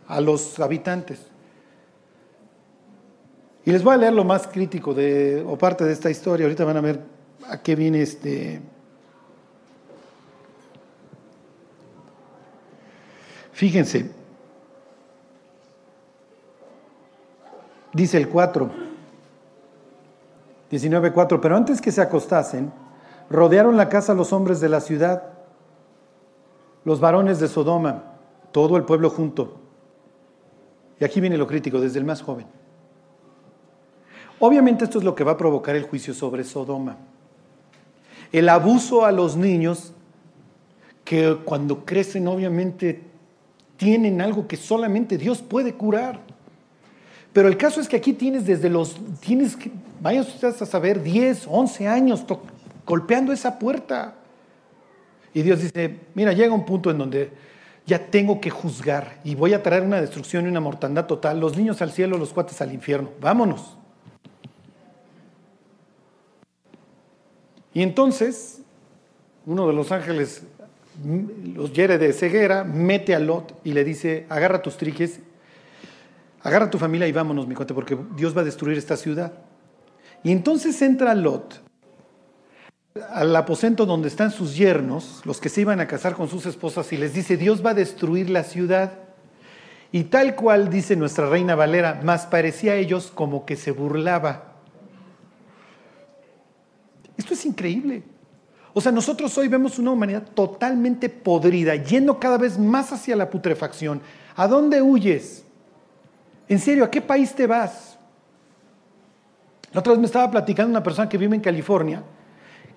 a los habitantes. Y les voy a leer lo más crítico de, o parte de esta historia. Ahorita van a ver a qué viene este. Fíjense. Dice el 4. 19.4, pero antes que se acostasen, rodearon la casa los hombres de la ciudad, los varones de Sodoma, todo el pueblo junto. Y aquí viene lo crítico, desde el más joven. Obviamente esto es lo que va a provocar el juicio sobre Sodoma. El abuso a los niños que cuando crecen obviamente tienen algo que solamente Dios puede curar. Pero el caso es que aquí tienes desde los, tienes vayan ustedes a saber, 10, 11 años golpeando esa puerta. Y Dios dice, mira, llega un punto en donde ya tengo que juzgar y voy a traer una destrucción y una mortandad total, los niños al cielo, los cuates al infierno, vámonos. Y entonces, uno de los ángeles los hiere de ceguera, mete a Lot y le dice, agarra tus triques agarra tu familia y vámonos, mi cuate, porque Dios va a destruir esta ciudad. Y entonces entra Lot al aposento donde están sus yernos, los que se iban a casar con sus esposas, y les dice, Dios va a destruir la ciudad. Y tal cual dice nuestra reina Valera, más parecía a ellos como que se burlaba. Esto es increíble. O sea, nosotros hoy vemos una humanidad totalmente podrida, yendo cada vez más hacia la putrefacción. ¿A dónde huyes? En serio, ¿a qué país te vas? La otra vez me estaba platicando una persona que vive en California,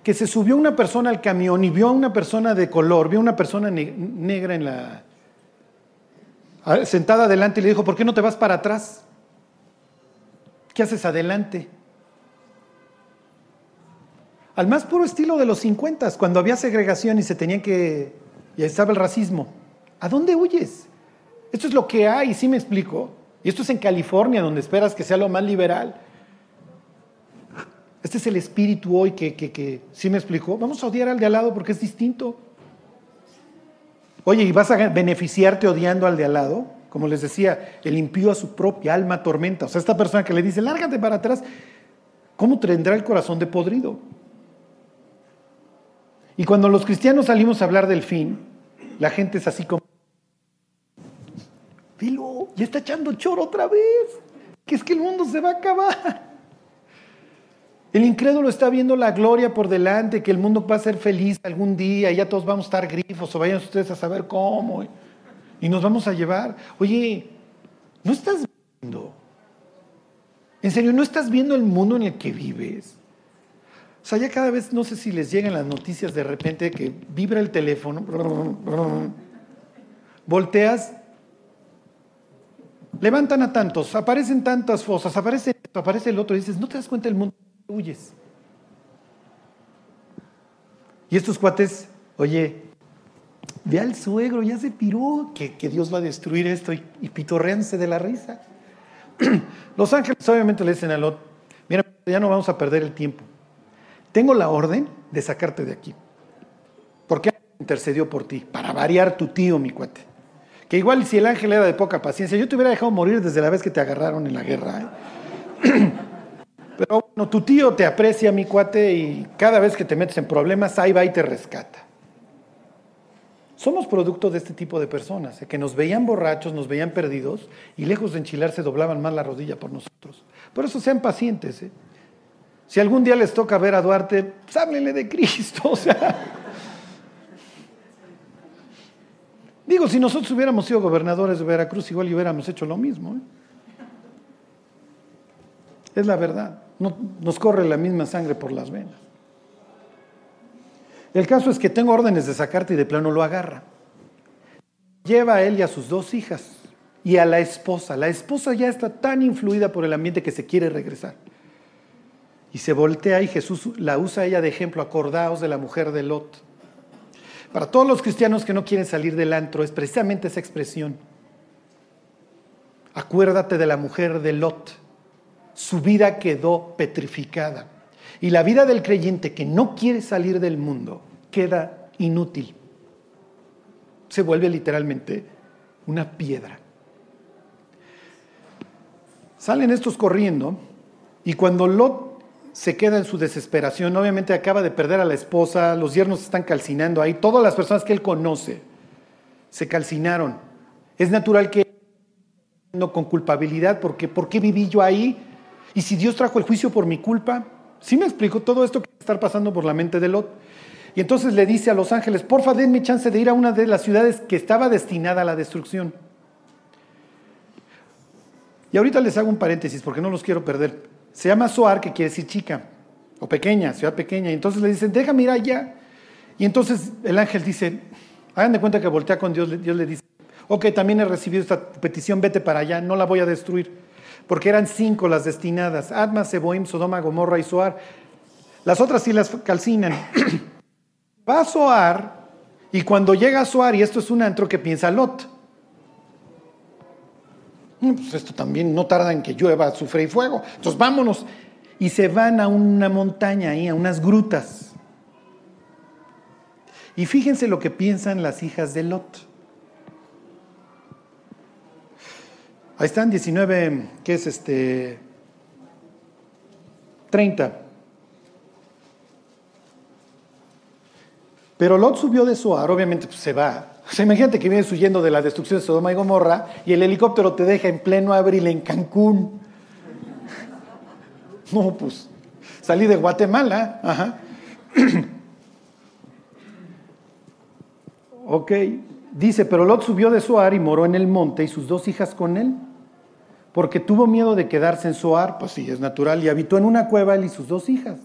que se subió una persona al camión y vio a una persona de color, vio a una persona negra en la, sentada adelante y le dijo, ¿por qué no te vas para atrás? ¿Qué haces adelante? Al más puro estilo de los 50, cuando había segregación y se tenía que, y estaba el racismo. ¿A dónde huyes? Esto es lo que hay, sí me explico. Y esto es en California, donde esperas que sea lo más liberal. Este es el espíritu hoy que, que, que sí me explico. Vamos a odiar al de al lado porque es distinto. Oye, ¿y vas a beneficiarte odiando al de al lado? Como les decía, el impío a su propia alma tormenta. O sea, esta persona que le dice, lárgate para atrás, ¿cómo tendrá el corazón de podrido? Y cuando los cristianos salimos a hablar del fin, la gente es así como, Filo, ya está echando choro otra vez, que es que el mundo se va a acabar. El incrédulo está viendo la gloria por delante, que el mundo va a ser feliz algún día, y ya todos vamos a estar grifos, o vayan ustedes a saber cómo, y nos vamos a llevar. Oye, ¿no estás viendo? En serio, ¿no estás viendo el mundo en el que vives? O sea, ya cada vez, no sé si les llegan las noticias de repente que vibra el teléfono, <laughs> volteas, levantan a tantos, aparecen tantas fosas, aparece esto, aparece el otro, y dices, ¿no te das cuenta del mundo? huyes. Y estos cuates, oye, ve al suegro, ya se piró, que, Dios va a destruir esto y, y pitorreanse de la risa. <clears throat> Los ángeles obviamente le dicen a Lot, mira, ya no vamos a perder el tiempo. Tengo la orden de sacarte de aquí. Porque intercedió por ti, para variar tu tío, mi cuate. Que igual si el ángel era de poca paciencia, yo te hubiera dejado morir desde la vez que te agarraron en la guerra. ¿eh? <clears throat> Pero bueno, tu tío te aprecia, mi cuate, y cada vez que te metes en problemas, ahí va y te rescata. Somos producto de este tipo de personas, ¿eh? que nos veían borrachos, nos veían perdidos, y lejos de enchilarse doblaban más la rodilla por nosotros. Por eso sean pacientes. ¿eh? Si algún día les toca ver a Duarte, pues de Cristo. <laughs> O sea. Digo, si nosotros hubiéramos sido gobernadores de Veracruz, igual hubiéramos hecho lo mismo. ¿eh? Es la verdad nos corre la misma sangre por las venas. El caso es que tengo órdenes de sacarte y de plano lo agarra. Lleva a él y a sus dos hijas y a la esposa. La esposa ya está tan influida por el ambiente que se quiere regresar. Y se voltea y Jesús la usa ella de ejemplo. Acordaos de la mujer de Lot. Para todos los cristianos que no quieren salir del antro es precisamente esa expresión. Acuérdate de la mujer de Lot su vida quedó petrificada. Y la vida del creyente que no quiere salir del mundo queda inútil. Se vuelve literalmente una piedra. Salen estos corriendo y cuando Lot se queda en su desesperación, obviamente acaba de perder a la esposa, los yernos están calcinando ahí, todas las personas que él conoce se calcinaron. Es natural que no con culpabilidad, porque ¿por qué viví yo ahí? Y si Dios trajo el juicio por mi culpa, ¿sí me explico todo esto que está pasando por la mente de Lot? Y entonces le dice a los ángeles, porfa, denme chance de ir a una de las ciudades que estaba destinada a la destrucción. Y ahorita les hago un paréntesis porque no los quiero perder. Se llama Soar, que quiere decir chica, o pequeña, ciudad pequeña. Y entonces le dicen, déjame ir allá. Y entonces el ángel dice, hagan de cuenta que voltea con Dios, Dios le dice, ok, también he recibido esta petición, vete para allá, no la voy a destruir porque eran cinco las destinadas, Adma, Seboim, Sodoma, Gomorra y Soar. Las otras sí las calcinan. <clears throat> Va a Soar y cuando llega a Soar, y esto es un antro que piensa Lot, pues esto también no tarda en que llueva, sufre y fuego. Entonces vámonos. Y se van a una montaña ahí, a unas grutas. Y fíjense lo que piensan las hijas de Lot. Ahí están 19, ¿qué es este? 30. Pero Lot subió de Soar, obviamente pues, se va. O sea, imagínate que vienes huyendo de la destrucción de Sodoma y Gomorra y el helicóptero te deja en pleno abril en Cancún. <laughs> No, pues salí de Guatemala. Ajá. <clears throat> ok, dice, pero Lot subió de Soar y moró en el monte y sus dos hijas con él, porque tuvo miedo de quedarse en Soar, pues sí, es natural, y habitó en una cueva él y sus dos hijas.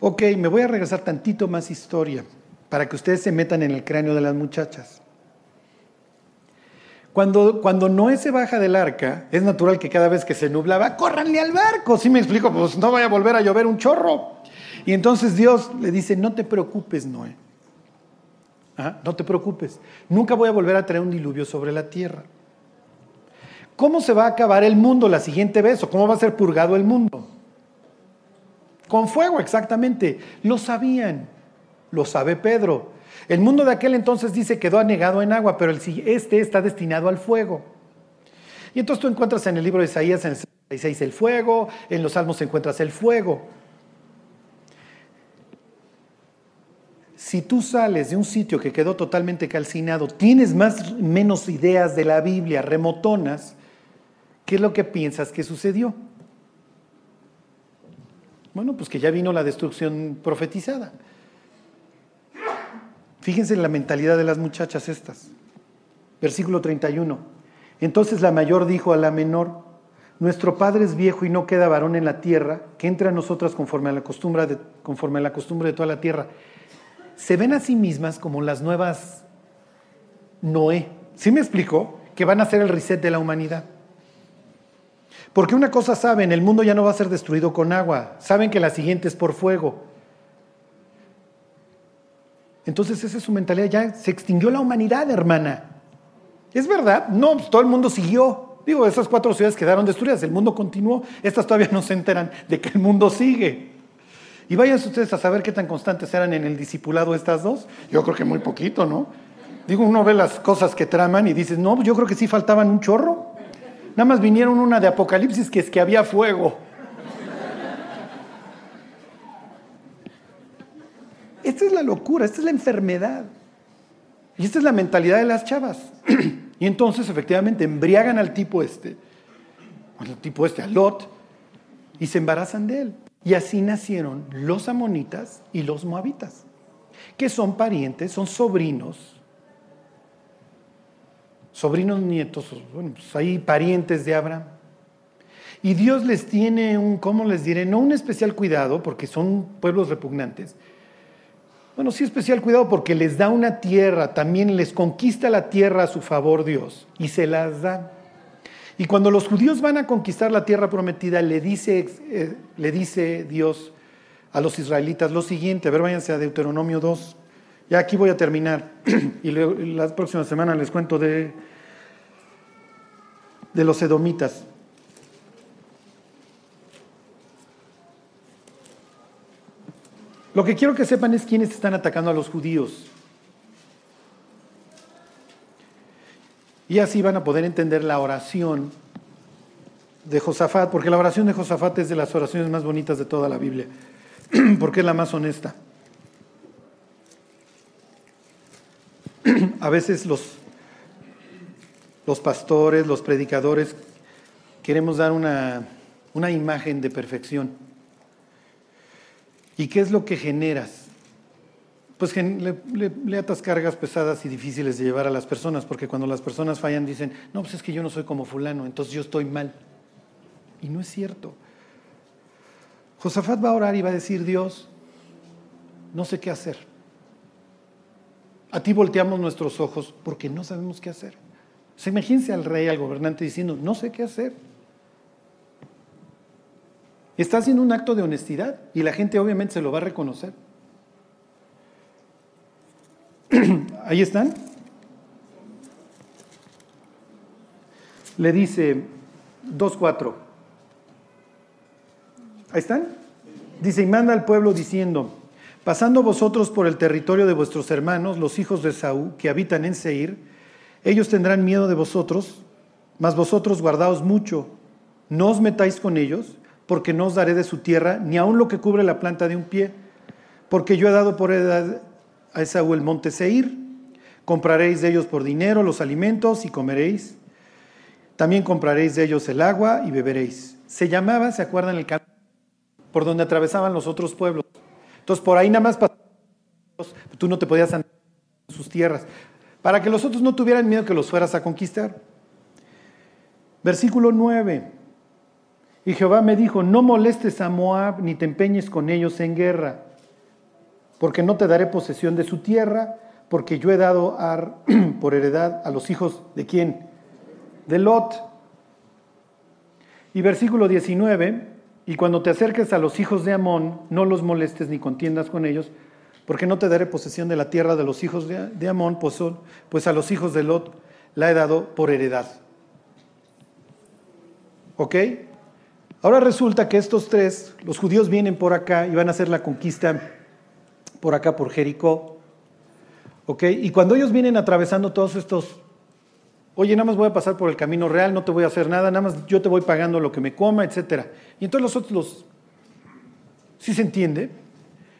Ok, me voy a regresar tantito más historia para que ustedes se metan en el cráneo de las muchachas. Cuando, cuando Noé se baja del arca, es natural que cada vez que se nublaba, córranle al barco. ¿Sí me explico? Pues no vaya a volver a llover un chorro. Y entonces Dios le dice, no te preocupes, Noé. no te preocupes. Nunca voy a volver a traer un diluvio sobre la tierra. ¿Cómo se va a acabar el mundo la siguiente vez? ¿O cómo va a ser purgado el mundo? Con fuego, exactamente. Lo sabían. Lo sabe Pedro. El mundo de aquel entonces dice quedó anegado en agua, pero el, este está destinado al fuego. Y entonces tú encuentras en el libro de Isaías, en el 66, el fuego, en los salmos encuentras el fuego. Si tú sales de un sitio que quedó totalmente calcinado, tienes más menos ideas de la Biblia, remotonas, ¿qué es lo que piensas que sucedió? Bueno, pues que ya vino la destrucción profetizada. Fíjense en la mentalidad de las muchachas estas. Versículo 31. Entonces la mayor dijo a la menor, nuestro padre es viejo y no queda varón en la tierra, que entre a nosotras conforme a la costumbre de, conforme a la costumbre de toda la tierra. Se ven a sí mismas como las nuevas Noé. ¿Sí me explico? Que van a ser el reset de la humanidad. Porque una cosa saben, el mundo ya no va a ser destruido con agua. Saben que la siguiente es por fuego. Entonces esa es su mentalidad, ya se extinguió la humanidad, hermana. ¿Es verdad? No, pues, todo el mundo siguió. Digo, esas cuatro ciudades quedaron destruidas, el mundo continuó. Estas todavía no se enteran de que el mundo sigue. Y vayan ustedes a saber qué tan constantes eran en el discipulado estas dos. Yo creo que muy poquito, ¿no? Digo, uno ve las cosas que traman y dices, no, yo creo que sí faltaban un chorro. Nada más vinieron una de Apocalipsis que es que había fuego. Esta es la locura, esta es la enfermedad. Y esta es la mentalidad de las chavas. <clears throat> y entonces efectivamente embriagan al tipo este, al tipo este, a Lot, y se embarazan de él. Y así nacieron los amonitas y los moabitas, que son parientes, son sobrinos, sobrinos nietos, bueno, pues hay parientes de Abraham. Y Dios les tiene un, ¿cómo les diré? No un especial cuidado, porque son pueblos repugnantes, bueno, sí especial cuidado porque les da una tierra, también les conquista la tierra a su favor Dios y se las da. Y cuando los judíos van a conquistar la tierra prometida, le dice, eh, le dice Dios a los israelitas lo siguiente, a ver, váyanse a Deuteronomio 2. Ya aquí voy a terminar <clears throat> y la próxima semana les cuento de, de los edomitas. Lo que quiero que sepan es quiénes están atacando a los judíos. Y así van a poder entender la oración de Josafat, porque la oración de Josafat es de las oraciones más bonitas de toda la Biblia, <clears throat> porque es la más honesta. <clears throat> A veces los, los pastores, los predicadores, queremos dar una, una imagen de perfección. ¿Y qué es lo que generas? Pues le, atas cargas pesadas y difíciles de llevar a las personas, porque cuando las personas fallan dicen, no, pues es que yo no soy como fulano, entonces yo estoy mal. Y no es cierto. Josafat va a orar y va a decir, Dios, no sé qué hacer. A ti volteamos nuestros ojos porque no sabemos qué hacer. Se imagínense al rey, al gobernante diciendo, no sé qué hacer. Está haciendo un acto de honestidad y la gente obviamente se lo va a reconocer. <clears throat> Ahí están. Le dice 2.4. Ahí están. Dice, y manda al pueblo diciendo, pasando vosotros por el territorio de vuestros hermanos, los hijos de Saúl, que habitan en Seir, ellos tendrán miedo de vosotros, mas vosotros guardaos mucho, no os metáis con ellos, porque no os daré de su tierra, ni aun lo que cubre la planta de un pie. Porque yo he dado por heredad a Esaú el monte Seir, compraréis de ellos por dinero los alimentos y comeréis. También compraréis de ellos el agua y beberéis. Se llamaba, ¿se acuerdan el camino? Por donde atravesaban los otros pueblos. Entonces por ahí nada más pasaban, tú no te podías andar en sus tierras, para que los otros no tuvieran miedo que los fueras a conquistar. Versículo 9. Y Jehová me dijo, no molestes a Moab ni te empeñes con ellos en guerra, porque no te daré posesión de su tierra, porque yo he dado <clears throat> por heredad a los hijos de quién? De Lot. Y versículo 19, y cuando te acerques a los hijos de Amón, no los molestes ni contiendas con ellos, porque no te daré posesión de la tierra de los hijos de, de Amón, pues, pues a los hijos de Lot la he dado por heredad. ¿Ok? Ahora resulta que estos tres, los judíos vienen por acá y van a hacer la conquista por acá, por Jericó. ¿Ok? Y cuando ellos vienen atravesando todos estos, oye, nada más voy a pasar por el camino real, no te voy a hacer nada, nada más yo te voy pagando lo que me coma, etc. Y entonces los otros, los, ¿sí se entiende?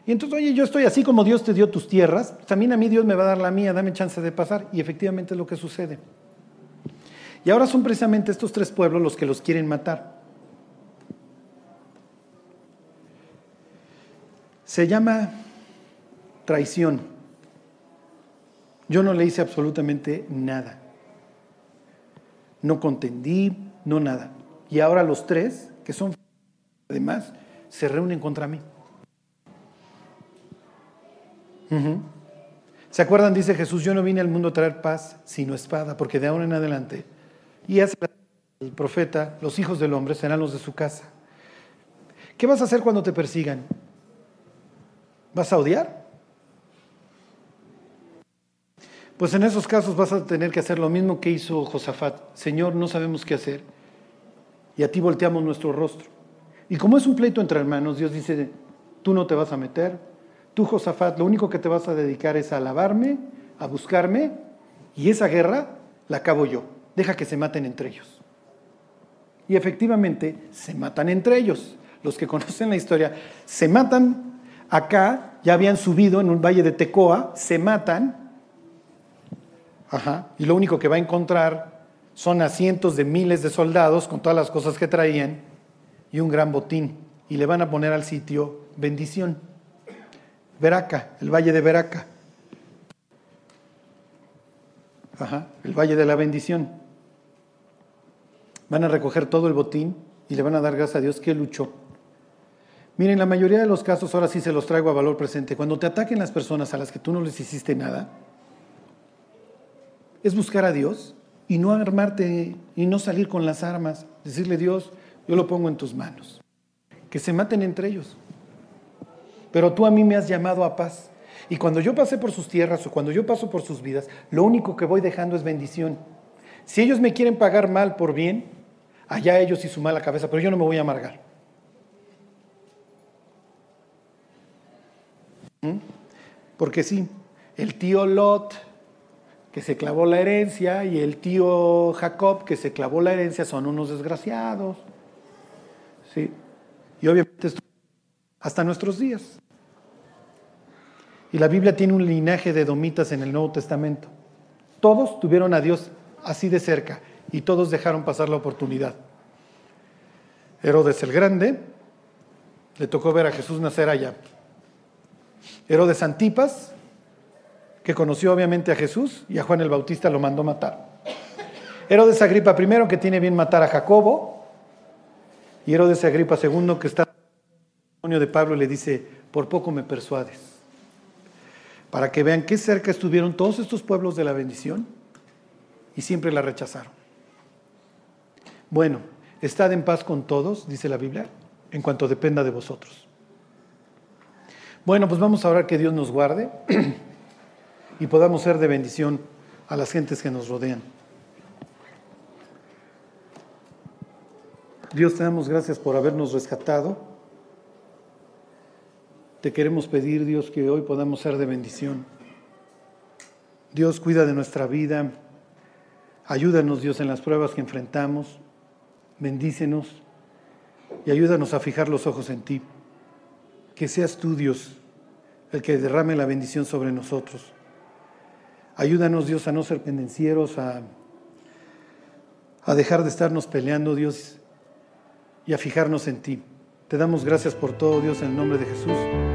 Y entonces, oye, yo estoy así como Dios te dio tus tierras, también a mí Dios me va a dar la mía, dame chance de pasar. Y efectivamente es lo que sucede. Y ahora son precisamente estos tres pueblos los que los quieren matar. Se llama traición. Yo no le hice absolutamente nada. No contendí, no nada. Y ahora los tres, que son además, se reúnen contra mí. ¿Se acuerdan? Dice Jesús, yo no vine al mundo a traer paz, sino espada, porque de ahora en adelante y hace el profeta, los hijos del hombre serán los de su casa. ¿Qué vas a hacer cuando te persigan? ¿Vas a odiar? Pues en esos casos vas a tener que hacer lo mismo que hizo Josafat. Señor, no sabemos qué hacer. Y a ti volteamos nuestro rostro. Y como es un pleito entre hermanos, Dios dice, tú no te vas a meter. Tú, Josafat, lo único que te vas a dedicar es a alabarme, a buscarme, y esa guerra la acabo yo deja que se maten entre ellos. Y efectivamente se matan entre ellos. Los que <laughs> conocen la historia, se matan acá, ya habían subido en un valle de Tecoa, se matan, ajá, y lo único que va a encontrar son a cientos de miles de soldados con todas las cosas que traían y un gran botín. Y le van a poner al sitio bendición. Veraca, el valle de Veraca. Ajá, el valle de la bendición. Van a recoger todo el botín y le van a dar gracias a Dios que luchó. Miren, la mayoría de los casos, ahora sí se los traigo a valor presente, cuando te ataquen las personas a las que tú no les hiciste nada, es buscar a Dios y no armarte y no salir con las armas, decirle Dios, yo lo pongo en tus manos, que se maten entre ellos. Pero tú a mí me has llamado a paz. Y cuando yo pasé por sus tierras o cuando yo paso por sus vidas, lo único que voy dejando es bendición. Si ellos me quieren pagar mal por bien, allá ellos y su mala cabeza, pero yo no me voy a amargar. ¿Mm? Porque sí, el tío Lot, que se clavó la herencia, y el tío Jacob, que se clavó la herencia, son unos desgraciados. ¿Sí? Y obviamente esto hasta nuestros días. Y la Biblia tiene un linaje de domitas en el Nuevo Testamento. Todos tuvieron a Dios así de cerca y todos dejaron pasar la oportunidad. Herodes el Grande le tocó ver a Jesús nacer allá. Herodes Antipas, que conoció obviamente a Jesús y a Juan el Bautista lo mandó matar. Herodes Agripa I, que tiene bien matar a Jacobo, y Herodes Agripa II, que está en el de Pablo y le dice, por poco me persuades para que vean qué cerca estuvieron todos estos pueblos de la bendición y siempre la rechazaron. Bueno, estad en paz con todos, dice la Biblia, en cuanto dependa de vosotros. Bueno, pues vamos a orar que Dios nos guarde y podamos ser de bendición a las gentes que nos rodean. Dios, te damos gracias por habernos rescatado te queremos pedir, Dios, que hoy podamos ser de bendición. Dios, cuida de nuestra vida. Ayúdanos, Dios, en las pruebas que enfrentamos. Bendícenos y ayúdanos a fijar los ojos en ti. Que seas tú, Dios, el que derrame la bendición sobre nosotros. Ayúdanos, Dios, a no ser pendencieros, a, a dejar de estarnos peleando, Dios, y a fijarnos en ti. Te damos gracias por todo, Dios, en el nombre de Jesús.